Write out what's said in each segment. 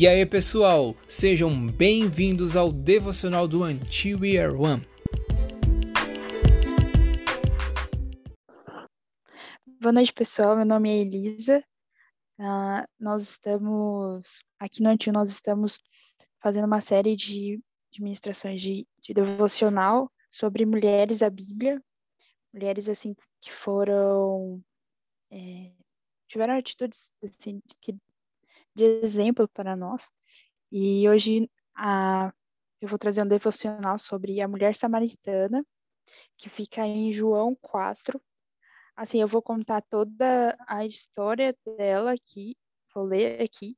E aí, pessoal, sejam bem-vindos ao devocional do Until We Are One. Boa noite, pessoal. Meu nome é Elisa. Uh, nós estamos aqui no Until, nós estamos fazendo uma série de, de ministrações de, de devocional sobre mulheres da Bíblia, mulheres assim que foram é, tiveram atitudes assim, que de exemplo para nós. E hoje a, eu vou trazer um devocional sobre a mulher samaritana, que fica em João 4. Assim, eu vou contar toda a história dela aqui, vou ler aqui,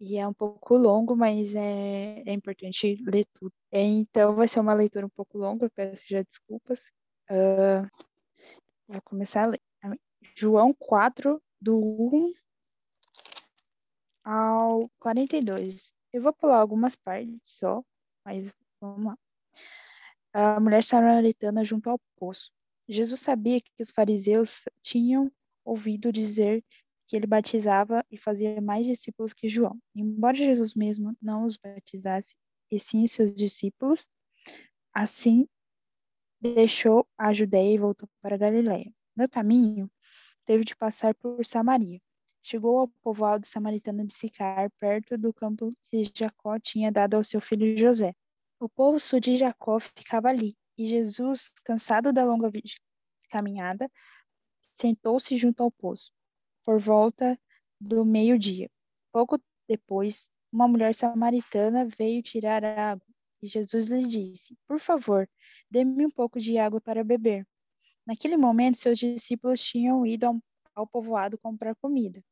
e é um pouco longo, mas é, é importante ler tudo. É, então, vai ser uma leitura um pouco longa, peço já desculpas. Uh, vou começar a ler. João 4, do 1 ao 42. Eu vou pular algumas partes só, mas vamos lá. A mulher samaritana junto ao poço. Jesus sabia que os fariseus tinham ouvido dizer que ele batizava e fazia mais discípulos que João. Embora Jesus mesmo não os batizasse, e sim os seus discípulos, assim deixou a Judéia e voltou para a Galiléia. No caminho, teve de passar por Samaria. Chegou ao povoado samaritano de Sicar, perto do campo que Jacó tinha dado ao seu filho José. O povo sul de Jacó ficava ali, e Jesus, cansado da longa caminhada, sentou-se junto ao poço, por volta do meio-dia. Pouco depois, uma mulher samaritana veio tirar água, e Jesus lhe disse: Por favor, dê-me um pouco de água para beber. Naquele momento, seus discípulos tinham ido ao, povoado comprar comida.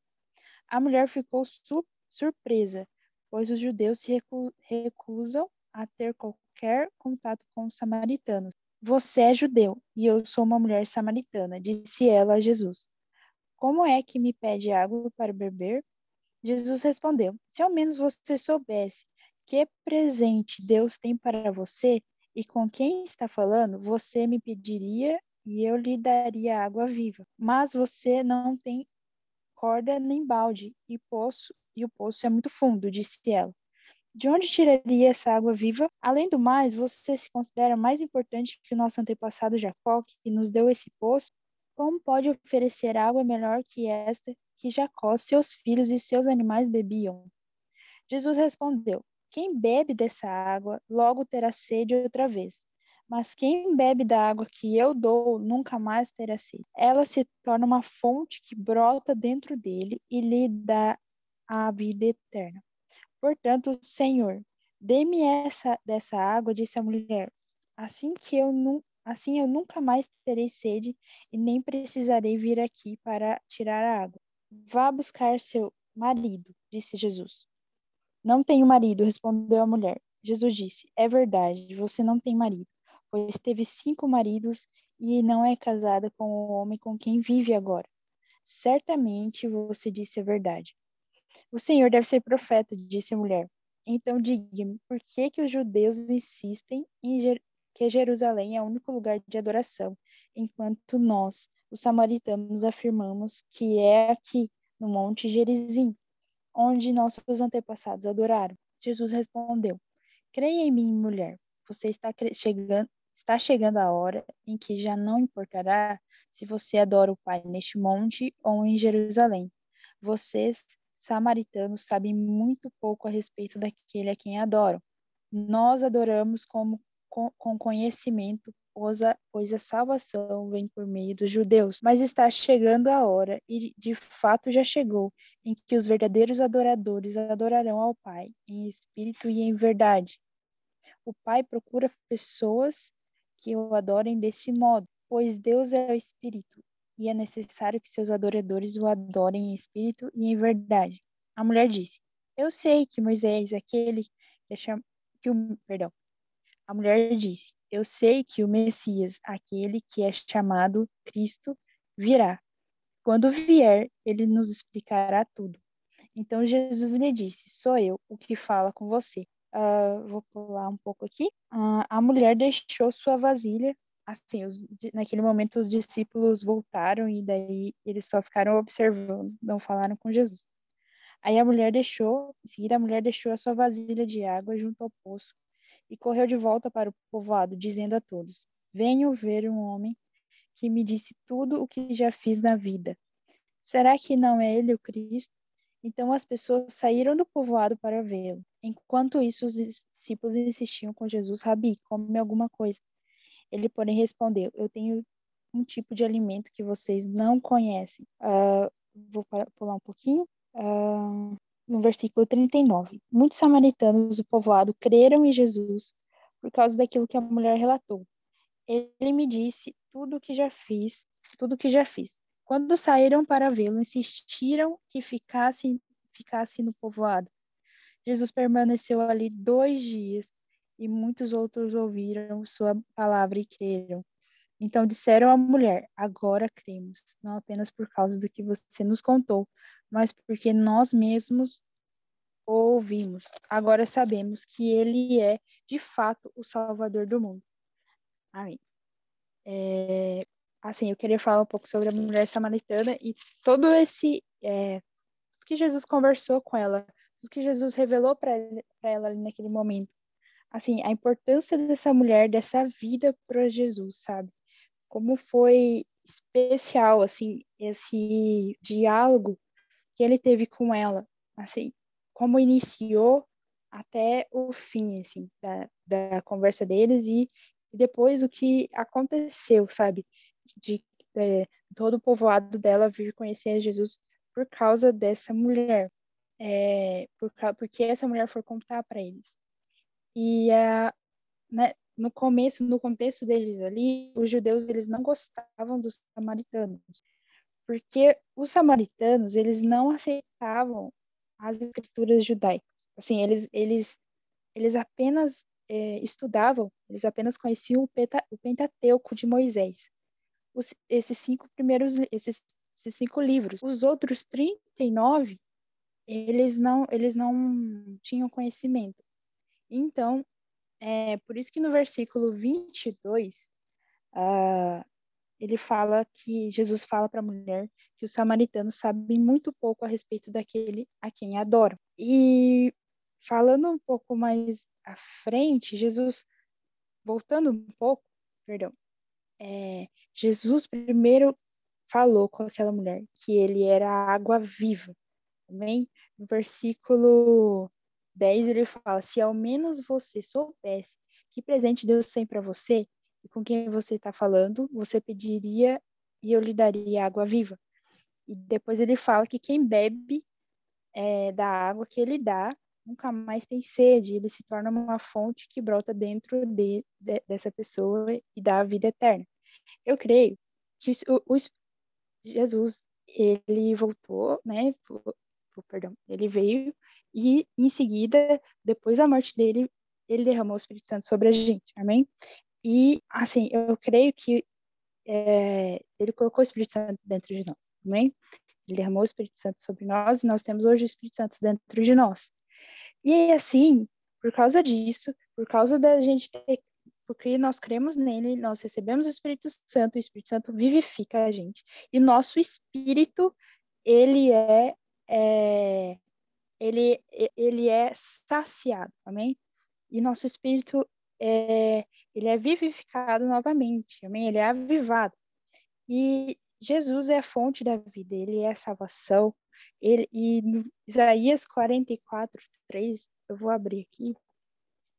A mulher ficou su surpresa, pois os judeus se recu recusam a ter qualquer contato com os samaritanos. Você é judeu e eu sou uma mulher samaritana, disse ela a Jesus. Como é que me pede água para beber? Jesus respondeu: Se ao menos você soubesse que presente Deus tem para você e com quem está falando, você me pediria e eu lhe daria água viva. Mas você não tem corda nem balde, e, poço, e o poço é muito fundo, disse ela. De onde tiraria essa água viva? Além do mais, você se considera mais importante que o nosso antepassado Jacó, que nos deu esse poço? Como pode oferecer água melhor que esta que Jacó, seus filhos e seus animais bebiam? Jesus respondeu: Quem bebe dessa água logo terá sede outra vez. Mas quem bebe da água que eu dou nunca mais terá sede. Ela se torna uma fonte que brota dentro dele e lhe dá a vida eterna. Portanto, Senhor, dê-me essa dessa água, disse a mulher. Assim que eu Assim eu nunca mais terei sede e nem precisarei vir aqui para tirar a água. Vá buscar seu marido, disse Jesus. Não tenho marido, respondeu a mulher. Jesus disse: É verdade, você não tem marido pois teve cinco maridos e não é casada com o homem com quem vive agora. Certamente você disse a verdade. O Senhor deve ser profeta, disse a mulher. Então diga-me, por que, que os judeus insistem em Jer que Jerusalém é o único lugar de adoração, enquanto nós, os samaritanos, afirmamos que é aqui, no Monte Gerizim, onde nossos antepassados adoraram? Jesus respondeu: Creia em mim, mulher. Você está chegando, Está chegando a hora em que já não importará se você adora o Pai neste monte ou em Jerusalém. Vocês, samaritanos, sabem muito pouco a respeito daquele a quem adoram. Nós adoramos como, com, conhecimento, pois a salvação vem por meio dos judeus. Mas está chegando a hora, e de fato já chegou, em que os verdadeiros adoradores adorarão ao Pai, em espírito e em verdade. O Pai procura pessoas que o adorem deste modo, pois Deus é o Espírito, e é necessário que seus adoradores o adorem em espírito e em verdade. A mulher disse: Eu sei que Moisés, aquele que, é cham... que o perdão. A mulher disse: Eu sei que o Messias, aquele que é chamado Cristo, virá. Quando vier, ele nos explicará tudo. Então Jesus lhe disse: Sou eu o que fala com você. Uh, vou pular um pouco aqui. Uh, a mulher deixou sua vasilha. Assim, os, naquele momento os discípulos voltaram e daí eles só ficaram observando, não falaram com Jesus. Aí a mulher deixou, em seguida a mulher deixou a sua vasilha de água junto ao poço e correu de volta para o povoado, dizendo a todos: Venho ver um homem que me disse tudo o que já fiz na vida. Será que não é ele o Cristo? Então as pessoas saíram do povoado para vê-lo. Enquanto isso, os discípulos insistiam com Jesus: Rabi, come alguma coisa. Ele, porém, respondeu: Eu tenho um tipo de alimento que vocês não conhecem. Uh, vou pular um pouquinho. Uh, no versículo 39. Muitos samaritanos do povoado creram em Jesus por causa daquilo que a mulher relatou. Ele me disse tudo o que já fiz, tudo o que já fiz. Quando saíram para vê-lo, insistiram que ficasse, ficasse no povoado. Jesus permaneceu ali dois dias e muitos outros ouviram sua palavra e creram. Então disseram à mulher: Agora cremos, não apenas por causa do que você nos contou, mas porque nós mesmos ouvimos. Agora sabemos que ele é, de fato, o Salvador do mundo. Amém. É, assim, eu queria falar um pouco sobre a mulher samaritana e todo esse. É, que Jesus conversou com ela, tudo que Jesus revelou para ela ali naquele momento. Assim, a importância dessa mulher, dessa vida para Jesus, sabe? como foi especial assim esse diálogo que ele teve com ela, assim, como iniciou até o fim assim da, da conversa deles e, e depois o que aconteceu, sabe, de é, todo o povoado dela vir conhecer Jesus por causa dessa mulher, é, por, porque essa mulher foi contar para eles. E né, no começo, no contexto deles ali, os judeus eles não gostavam dos samaritanos, porque os samaritanos eles não aceitavam as escrituras judaicas. Assim, eles eles eles apenas é, estudavam, eles apenas conheciam o, peta, o Pentateuco de Moisés. Os, esses cinco primeiros, esses, esses cinco livros. Os outros 39, eles não, eles não tinham conhecimento. Então, é por isso que no versículo 22, uh, ele fala que Jesus fala para a mulher que os samaritanos sabem muito pouco a respeito daquele a quem adoram. E falando um pouco mais à frente, Jesus, voltando um pouco, perdão, é, Jesus primeiro falou com aquela mulher que ele era água viva. Amém? No versículo 10 ele fala: Se ao menos você soubesse que presente Deus tem para você e com quem você está falando, você pediria e eu lhe daria água viva. E depois ele fala que quem bebe é, da água que ele dá nunca mais tem sede, ele se torna uma fonte que brota dentro de, de, dessa pessoa e dá a vida eterna. Eu creio que o, o Jesus ele voltou, né? Perdão, ele veio e em seguida, depois da morte dele, ele derramou o Espírito Santo sobre a gente, amém? E, assim, eu creio que é, ele colocou o Espírito Santo dentro de nós, amém? Ele derramou o Espírito Santo sobre nós e nós temos hoje o Espírito Santo dentro de nós. E assim, por causa disso, por causa da gente ter, porque nós cremos nele, nós recebemos o Espírito Santo, o Espírito Santo vivifica a gente. E nosso espírito, ele é, é ele, ele é saciado, amém? E nosso espírito é, ele é vivificado novamente, amém? Ele é avivado. E Jesus é a fonte da vida, ele é a salvação. Ele, e no Isaías 44, 3, eu vou abrir aqui,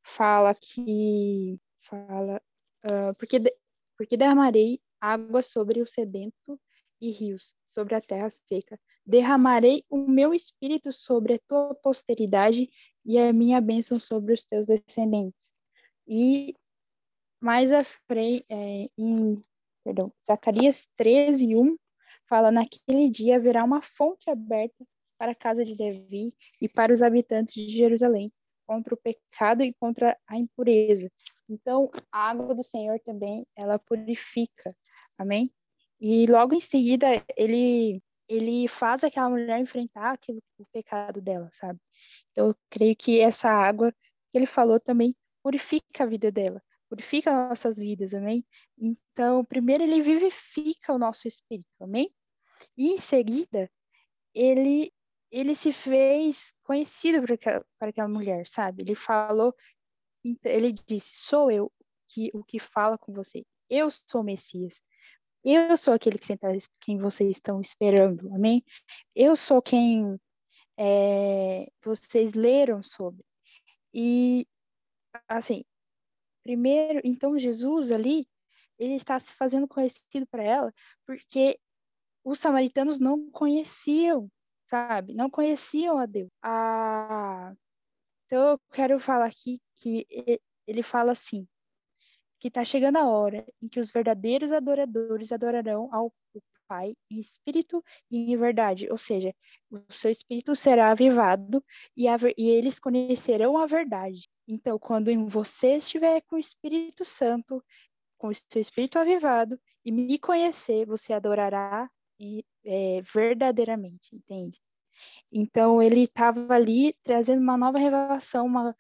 fala que, fala, uh, porque, porque derramarei água sobre o sedento e rios sobre a terra seca. Derramarei o meu espírito sobre a tua posteridade e a minha bênção sobre os teus descendentes. E mais à frente, é, em perdão, Zacarias 13, 1, fala: Naquele dia haverá uma fonte aberta para a casa de Davi e para os habitantes de Jerusalém, contra o pecado e contra a impureza. Então, a água do Senhor também, ela purifica. Amém? E logo em seguida ele ele faz aquela mulher enfrentar aquilo, o pecado dela, sabe? Então eu creio que essa água que ele falou também purifica a vida dela, purifica nossas vidas, amém? Então, primeiro ele vivifica o nosso espírito, amém? E em seguida, ele ele se fez conhecido para aquela, para aquela mulher, sabe? Ele falou, ele disse: Sou eu que o que fala com você. Eu sou o Messias. Eu sou aquele que senta, quem vocês estão esperando, amém? Eu sou quem é, vocês leram sobre. E, assim, primeiro, então Jesus ali, ele está se fazendo conhecido para ela, porque os samaritanos não conheciam, sabe? Não conheciam a Deus. Ah, então eu quero falar aqui que ele fala assim, que está chegando a hora em que os verdadeiros adoradores adorarão ao Pai em espírito e em verdade, ou seja, o seu espírito será avivado e, a, e eles conhecerão a verdade. Então, quando você estiver com o Espírito Santo, com o seu espírito avivado e me conhecer, você adorará e, é, verdadeiramente, entende? Então, ele estava ali trazendo uma nova revelação, uma,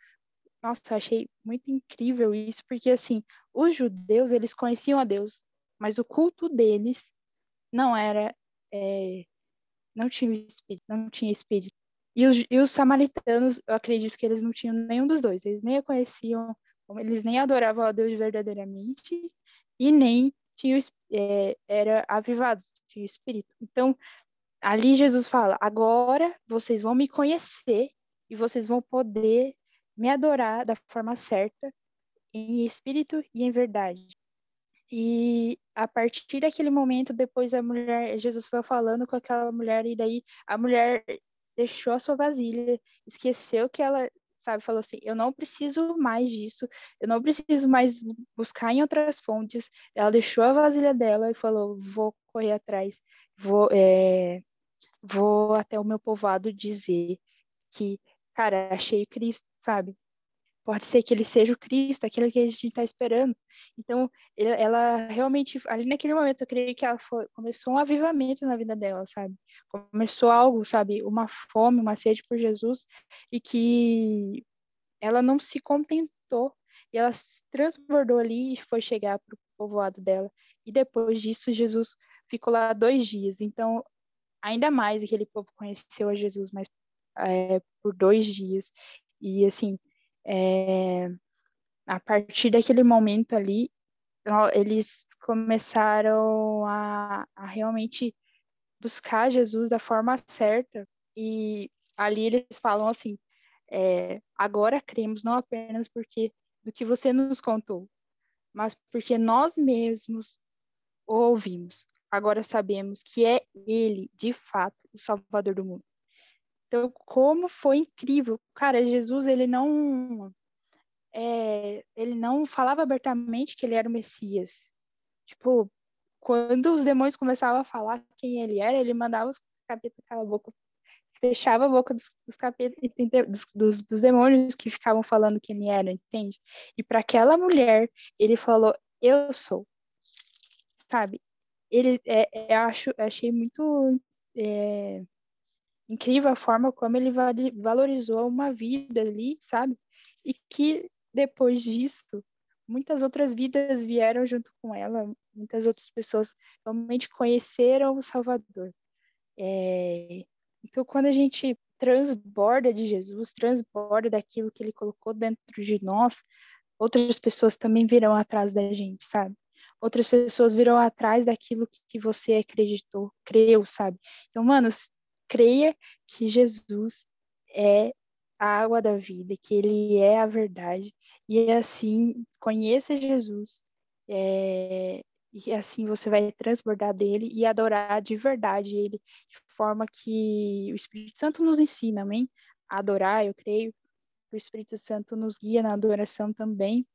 nossa, eu achei muito incrível isso, porque assim, os judeus, eles conheciam a Deus, mas o culto deles não era, é, não tinha espírito, não tinha espírito. E os, e os samaritanos, eu acredito que eles não tinham nenhum dos dois, eles nem a conheciam, eles nem adoravam a Deus verdadeiramente, e nem tinham, é, era avivados, tinha espírito. Então, ali Jesus fala, agora vocês vão me conhecer e vocês vão poder me adorar da forma certa, em espírito e em verdade. E a partir daquele momento, depois a mulher, Jesus foi falando com aquela mulher, e daí a mulher deixou a sua vasilha, esqueceu que ela, sabe, falou assim: eu não preciso mais disso, eu não preciso mais buscar em outras fontes. Ela deixou a vasilha dela e falou: vou correr atrás, vou, é, vou até o meu povoado dizer que cara, achei Cristo, sabe? Pode ser que ele seja o Cristo, aquele que a gente está esperando. Então, ela realmente, ali naquele momento, eu creio que ela foi, começou um avivamento na vida dela, sabe? Começou algo, sabe? Uma fome, uma sede por Jesus, e que ela não se contentou, e ela se transbordou ali e foi chegar para o povoado dela. E depois disso, Jesus ficou lá dois dias. Então, ainda mais aquele povo conheceu a Jesus, mas é, por dois dias. E, assim, é, a partir daquele momento ali, eles começaram a, a realmente buscar Jesus da forma certa. E ali eles falam assim: é, agora cremos não apenas porque do que você nos contou, mas porque nós mesmos o ouvimos. Agora sabemos que é Ele, de fato, o Salvador do mundo. Então, como foi incrível. Cara, Jesus, ele não. É, ele não falava abertamente que ele era o Messias. Tipo, quando os demônios começavam a falar quem ele era, ele mandava os capetas calar a boca, fechava a boca dos, dos capetas, dos, dos, dos, demônios que ficavam falando quem ele era, entende? E para aquela mulher, ele falou: Eu sou. Sabe? Ele, é, é, acho, achei muito. É, incrível a forma como ele valorizou uma vida ali, sabe? E que depois disso, muitas outras vidas vieram junto com ela, muitas outras pessoas realmente conheceram o Salvador. É... Então, quando a gente transborda de Jesus, transborda daquilo que ele colocou dentro de nós, outras pessoas também virão atrás da gente, sabe? Outras pessoas virão atrás daquilo que você acreditou, creu, sabe? Então, mano, creia que Jesus é a água da vida, que ele é a verdade, e assim conheça Jesus, é, e assim você vai transbordar dele e adorar de verdade ele, de forma que o Espírito Santo nos ensina, amém? A adorar, eu creio, o Espírito Santo nos guia na adoração também,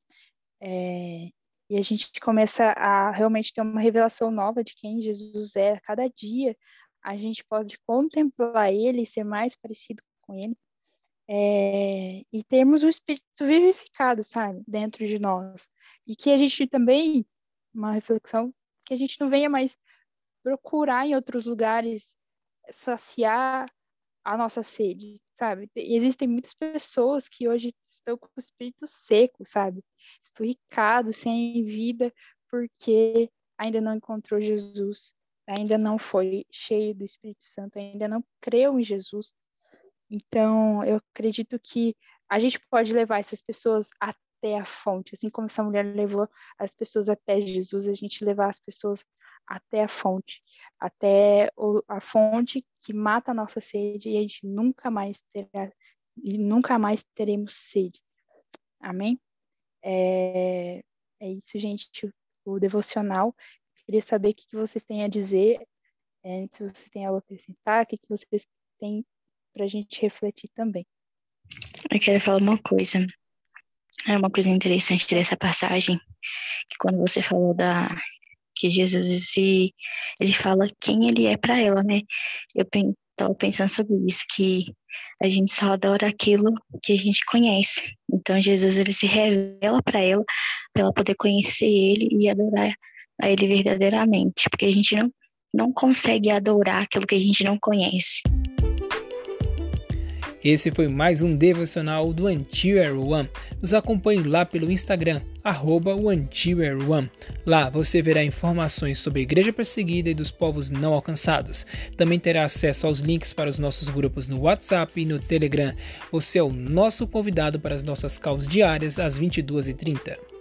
é, e a gente começa a realmente ter uma revelação nova de quem Jesus é a cada dia, a gente pode contemplar ele, ser mais parecido com ele, é, e termos o Espírito vivificado, sabe, dentro de nós. E que a gente também, uma reflexão, que a gente não venha mais procurar em outros lugares saciar a nossa sede, sabe? E existem muitas pessoas que hoje estão com o espírito seco, sabe? Esturricado, sem vida, porque ainda não encontrou Jesus ainda não foi cheio do Espírito Santo, ainda não creu em Jesus, Então, eu acredito que a gente pode levar essas pessoas até a fonte, assim como essa mulher levou as pessoas até Jesus, a gente levar as pessoas até a fonte, até a fonte que mata a nossa sede e a gente nunca mais terá e nunca mais teremos sede. Amém? É, é isso, gente, o devocional. Queria saber o que vocês têm a dizer, é, se vocês têm algo a acrescentar, o que vocês têm para a gente refletir também. Eu quero falar uma coisa. É uma coisa interessante dessa passagem, que quando você falou da que Jesus ele fala quem ele é para ela, né? Eu estava pensando sobre isso, que a gente só adora aquilo que a gente conhece. Então Jesus ele se revela para ela, para ela poder conhecer ele e adorar a ele verdadeiramente, porque a gente não não consegue adorar aquilo que a gente não conhece. Esse foi mais um devocional do Antier One. Nos acompanhe lá pelo Instagram, arroba One. Lá você verá informações sobre a igreja perseguida e dos povos não alcançados. Também terá acesso aos links para os nossos grupos no WhatsApp e no Telegram. Você é o nosso convidado para as nossas causas diárias às 22h30.